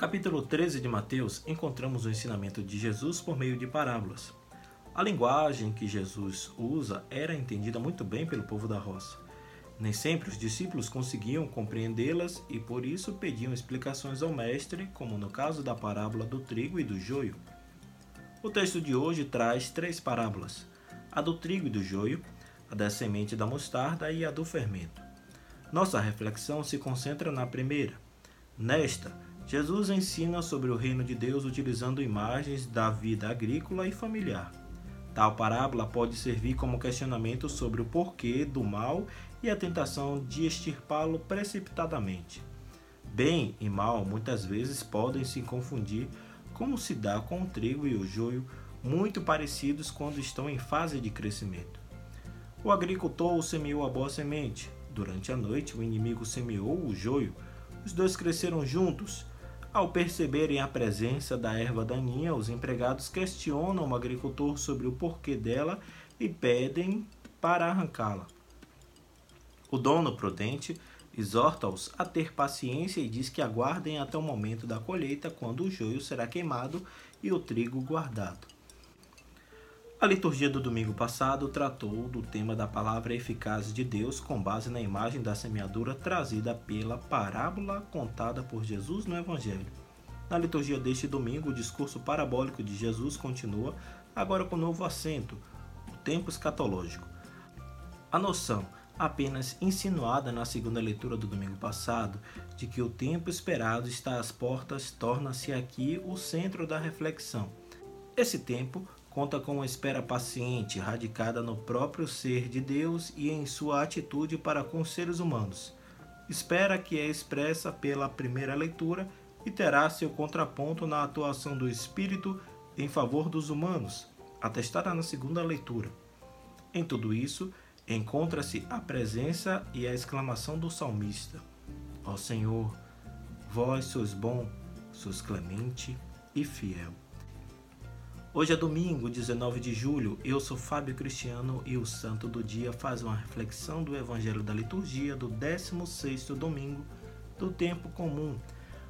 capítulo 13 de Mateus, encontramos o ensinamento de Jesus por meio de parábolas. A linguagem que Jesus usa era entendida muito bem pelo povo da roça. Nem sempre os discípulos conseguiam compreendê-las e por isso pediam explicações ao mestre, como no caso da parábola do trigo e do joio. O texto de hoje traz três parábolas: a do trigo e do joio, a da semente da mostarda e a do fermento. Nossa reflexão se concentra na primeira. Nesta, Jesus ensina sobre o reino de Deus utilizando imagens da vida agrícola e familiar. Tal parábola pode servir como questionamento sobre o porquê do mal e a tentação de extirpá-lo precipitadamente. Bem e mal muitas vezes podem se confundir, como se dá com o trigo e o joio, muito parecidos quando estão em fase de crescimento. O agricultor semeou a boa semente. Durante a noite, o inimigo semeou o joio. Os dois cresceram juntos ao perceberem a presença da erva daninha, os empregados questionam o agricultor sobre o porquê dela e pedem para arrancá-la. O dono prudente exorta-os a ter paciência e diz que aguardem até o momento da colheita, quando o joio será queimado e o trigo guardado. A liturgia do domingo passado tratou do tema da palavra eficaz de Deus com base na imagem da semeadura trazida pela parábola contada por Jesus no Evangelho. Na liturgia deste domingo, o discurso parabólico de Jesus continua, agora com novo acento, o tempo escatológico. A noção, apenas insinuada na segunda leitura do domingo passado, de que o tempo esperado está às portas, torna-se aqui o centro da reflexão. Esse tempo conta com uma espera paciente, radicada no próprio ser de Deus e em sua atitude para com os seres humanos. Espera que é expressa pela primeira leitura e terá seu contraponto na atuação do Espírito em favor dos humanos, atestada na segunda leitura. Em tudo isso, encontra-se a presença e a exclamação do salmista: Ó Senhor, vós sois bom, sois clemente e fiel. Hoje é domingo, 19 de julho. Eu sou Fábio Cristiano e o Santo do Dia faz uma reflexão do Evangelho da Liturgia do 16º domingo do tempo comum,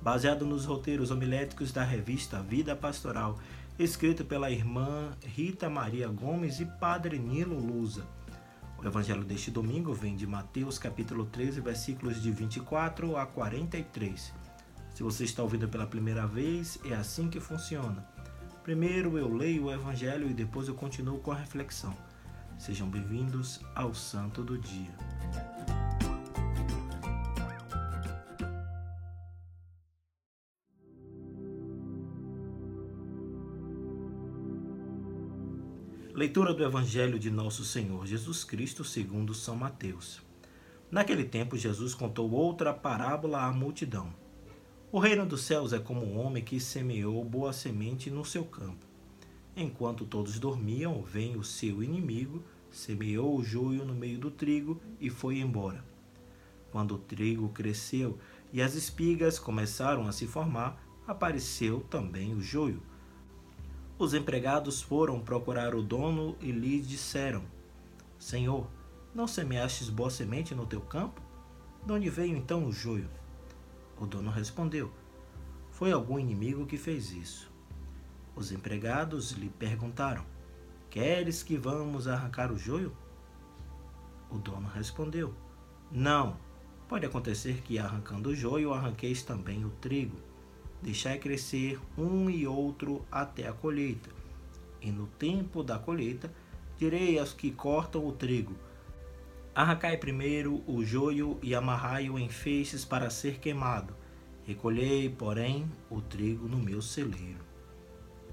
baseado nos roteiros homiléticos da revista Vida Pastoral, escrito pela irmã Rita Maria Gomes e Padre Nilo Lusa. O evangelho deste domingo vem de Mateus capítulo 13, versículos de 24 a 43. Se você está ouvindo pela primeira vez, é assim que funciona. Primeiro eu leio o Evangelho e depois eu continuo com a reflexão. Sejam bem-vindos ao Santo do Dia. Leitura do Evangelho de Nosso Senhor Jesus Cristo segundo São Mateus. Naquele tempo Jesus contou outra parábola à multidão o reino dos céus é como um homem que semeou boa semente no seu campo. Enquanto todos dormiam, vem o seu inimigo, semeou o joio no meio do trigo e foi embora. Quando o trigo cresceu e as espigas começaram a se formar, apareceu também o joio. Os empregados foram procurar o dono e lhe disseram: Senhor, não semeastes boa semente no teu campo? De onde veio então o joio? O dono respondeu: Foi algum inimigo que fez isso. Os empregados lhe perguntaram: Queres que vamos arrancar o joio? O dono respondeu: Não. Pode acontecer que, arrancando o joio, arranqueis também o trigo. Deixai crescer um e outro até a colheita. E no tempo da colheita, direi aos que cortam o trigo: Arrancai primeiro o joio e amarrai-o em feixes para ser queimado. Recolhei, porém, o trigo no meu celeiro.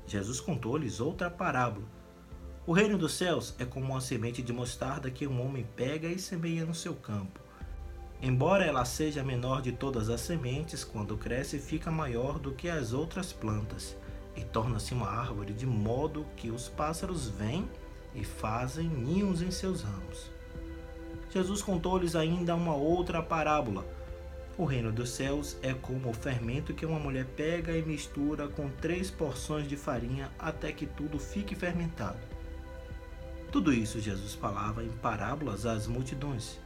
Jesus contou-lhes outra parábola. O reino dos céus é como uma semente de mostarda que um homem pega e semeia no seu campo. Embora ela seja a menor de todas as sementes, quando cresce fica maior do que as outras plantas e torna-se uma árvore de modo que os pássaros vêm e fazem ninhos em seus ramos. Jesus contou-lhes ainda uma outra parábola. O reino dos céus é como o fermento que uma mulher pega e mistura com três porções de farinha até que tudo fique fermentado. Tudo isso Jesus falava em parábolas às multidões.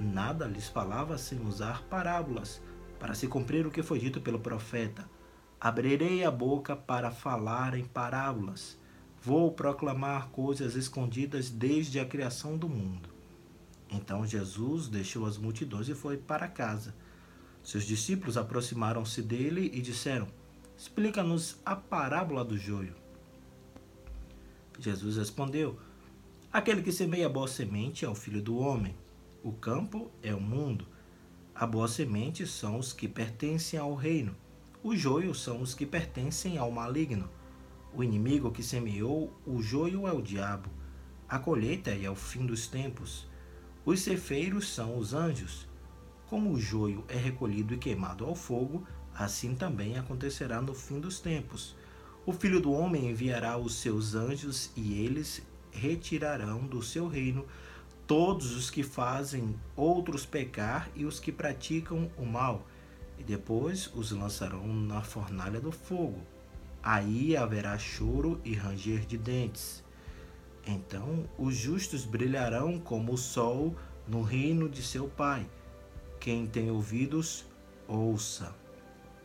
Nada lhes falava sem usar parábolas, para se cumprir o que foi dito pelo profeta. Abrirei a boca para falar em parábolas. Vou proclamar coisas escondidas desde a criação do mundo. Então Jesus deixou as multidões e foi para casa. Seus discípulos aproximaram-se dele e disseram: Explica-nos a parábola do joio. Jesus respondeu: Aquele que semeia boa semente é o filho do homem. O campo é o mundo. A boa semente são os que pertencem ao reino. O joio são os que pertencem ao maligno. O inimigo que semeou o joio é o diabo. A colheita é o fim dos tempos. Os cefeiros são os anjos. Como o joio é recolhido e queimado ao fogo, assim também acontecerá no fim dos tempos. O filho do homem enviará os seus anjos e eles retirarão do seu reino todos os que fazem outros pecar e os que praticam o mal, e depois os lançarão na fornalha do fogo. Aí haverá choro e ranger de dentes. Então os justos brilharão como o sol no reino de seu Pai. Quem tem ouvidos, ouça.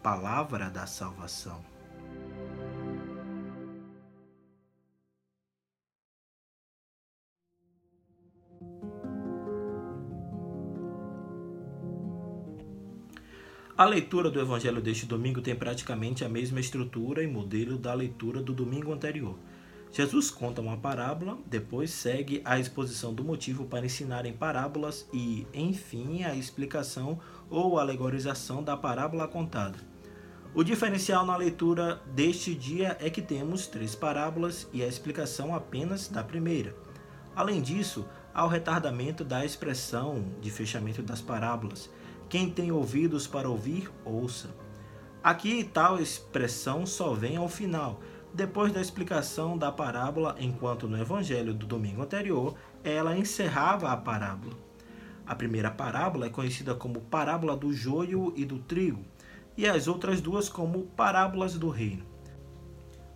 Palavra da salvação. A leitura do Evangelho deste domingo tem praticamente a mesma estrutura e modelo da leitura do domingo anterior. Jesus conta uma parábola, depois segue a exposição do motivo para ensinar em parábolas e, enfim, a explicação ou alegorização da parábola contada. O diferencial na leitura deste dia é que temos três parábolas e a explicação apenas da primeira. Além disso, há o retardamento da expressão de fechamento das parábolas quem tem ouvidos para ouvir, ouça. Aqui tal expressão só vem ao final, depois da explicação da parábola, enquanto no evangelho do domingo anterior ela encerrava a parábola. A primeira parábola é conhecida como parábola do joio e do trigo, e as outras duas como parábolas do reino.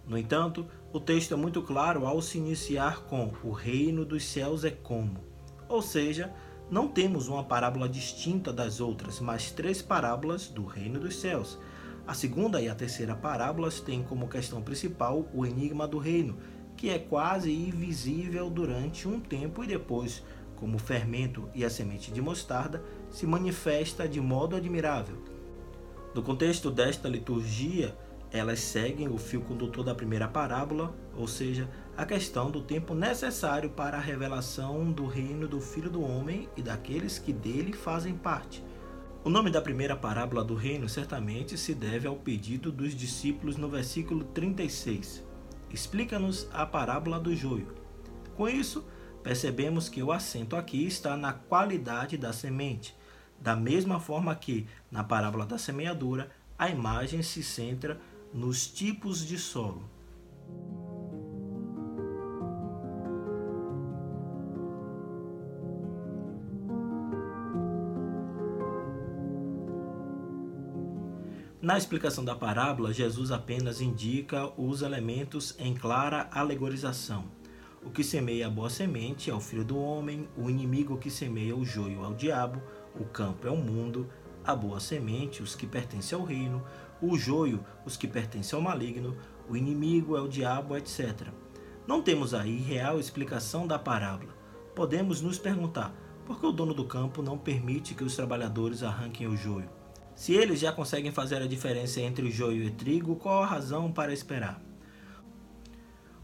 No entanto, o texto é muito claro ao se iniciar com o reino dos céus é como, ou seja, não temos uma parábola distinta das outras, mas três parábolas do reino dos céus. A segunda e a terceira parábolas têm como questão principal o enigma do reino, que é quase invisível durante um tempo e depois, como o fermento e a semente de mostarda, se manifesta de modo admirável. No contexto desta liturgia, elas seguem o fio condutor da primeira parábola, ou seja, a questão do tempo necessário para a revelação do reino do Filho do Homem e daqueles que dele fazem parte. O nome da primeira parábola do reino certamente se deve ao pedido dos discípulos no versículo 36. Explica-nos a parábola do joio. Com isso, percebemos que o acento aqui está na qualidade da semente, da mesma forma que, na parábola da semeadura, a imagem se centra nos tipos de solo. Na explicação da parábola, Jesus apenas indica os elementos em clara alegorização. O que semeia a boa semente é o filho do homem, o inimigo que semeia o joio é o diabo, o campo é o mundo, a boa semente, os que pertencem ao reino, o joio, os que pertencem ao maligno, o inimigo é o diabo, etc. Não temos aí real explicação da parábola. Podemos nos perguntar por que o dono do campo não permite que os trabalhadores arranquem o joio? Se eles já conseguem fazer a diferença entre joio e trigo, qual a razão para esperar?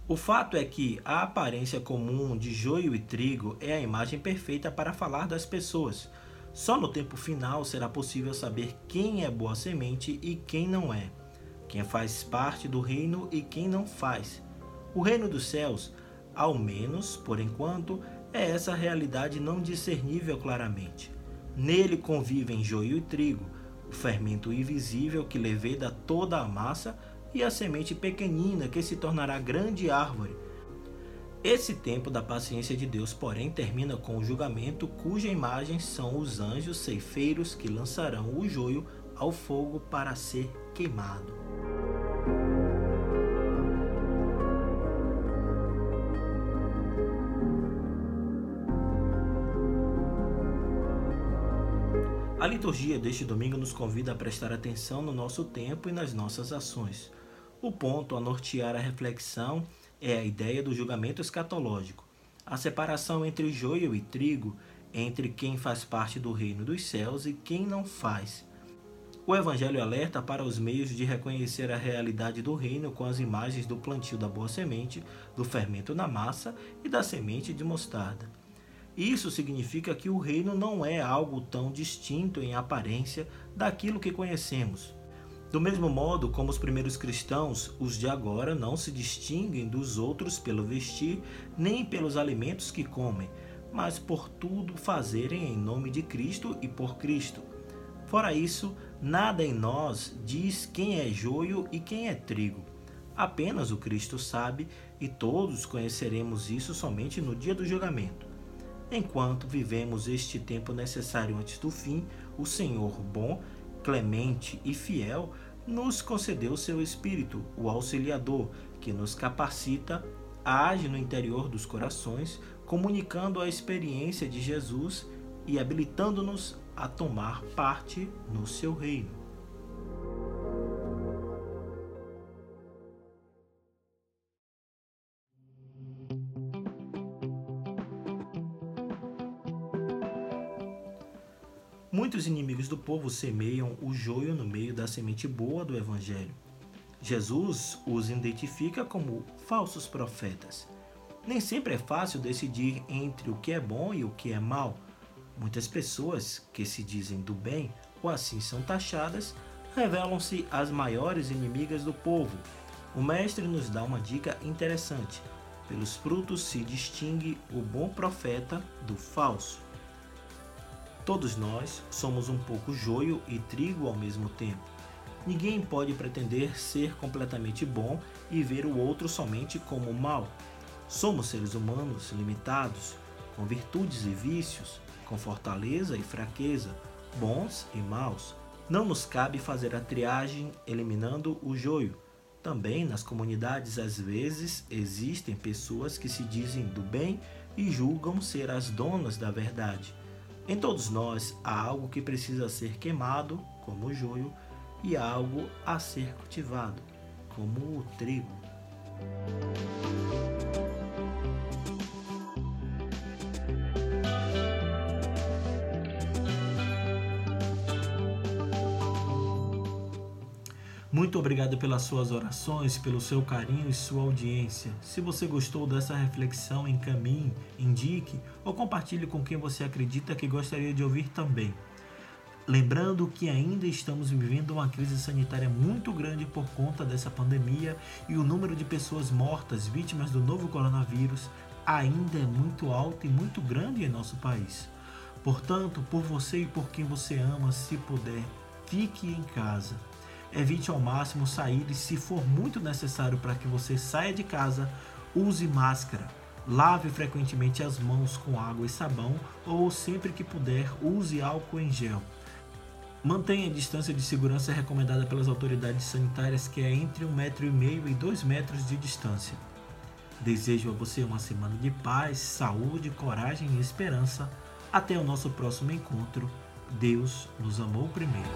O fato é que a aparência comum de joio e trigo é a imagem perfeita para falar das pessoas. Só no tempo final será possível saber quem é boa semente e quem não é, quem faz parte do reino e quem não faz. O reino dos céus, ao menos por enquanto, é essa realidade não discernível claramente. Nele convivem joio e trigo, o fermento invisível que leveda toda a massa e a semente pequenina que se tornará grande árvore. Esse tempo da paciência de Deus, porém, termina com o julgamento, cuja imagem são os anjos ceifeiros que lançarão o joio ao fogo para ser queimado. A liturgia deste domingo nos convida a prestar atenção no nosso tempo e nas nossas ações. O ponto a nortear a reflexão é a ideia do julgamento escatológico, a separação entre joio e trigo, entre quem faz parte do reino dos céus e quem não faz. O Evangelho alerta para os meios de reconhecer a realidade do reino com as imagens do plantio da boa semente, do fermento na massa e da semente de mostarda. Isso significa que o reino não é algo tão distinto em aparência daquilo que conhecemos. Do mesmo modo como os primeiros cristãos, os de agora não se distinguem dos outros pelo vestir, nem pelos alimentos que comem, mas por tudo fazerem em nome de Cristo e por Cristo. Fora isso, nada em nós diz quem é joio e quem é trigo. Apenas o Cristo sabe, e todos conheceremos isso somente no dia do julgamento. Enquanto vivemos este tempo necessário antes do fim, o Senhor bom, clemente e fiel nos concedeu seu Espírito, o Auxiliador, que nos capacita, age no interior dos corações, comunicando a experiência de Jesus e habilitando-nos a tomar parte no seu reino. Povo semeiam o joio no meio da semente boa do Evangelho. Jesus os identifica como falsos profetas. Nem sempre é fácil decidir entre o que é bom e o que é mal. Muitas pessoas que se dizem do bem, ou assim são taxadas, revelam-se as maiores inimigas do povo. O Mestre nos dá uma dica interessante: pelos frutos se distingue o bom profeta do falso. Todos nós somos um pouco joio e trigo ao mesmo tempo. Ninguém pode pretender ser completamente bom e ver o outro somente como mal. Somos seres humanos limitados, com virtudes e vícios, com fortaleza e fraqueza, bons e maus. Não nos cabe fazer a triagem eliminando o joio. Também nas comunidades, às vezes, existem pessoas que se dizem do bem e julgam ser as donas da verdade. Em todos nós há algo que precisa ser queimado, como o joio, e algo a ser cultivado, como o trigo. Muito obrigado pelas suas orações, pelo seu carinho e sua audiência. Se você gostou dessa reflexão, encaminhe, indique ou compartilhe com quem você acredita que gostaria de ouvir também. Lembrando que ainda estamos vivendo uma crise sanitária muito grande por conta dessa pandemia e o número de pessoas mortas vítimas do novo coronavírus ainda é muito alto e muito grande em nosso país. Portanto, por você e por quem você ama, se puder, fique em casa. Evite ao máximo sair e, se for muito necessário para que você saia de casa, use máscara. Lave frequentemente as mãos com água e sabão ou, sempre que puder, use álcool em gel. Mantenha a distância de segurança recomendada pelas autoridades sanitárias, que é entre um metro e meio e dois metros de distância. Desejo a você uma semana de paz, saúde, coragem e esperança. Até o nosso próximo encontro. Deus nos amou primeiro.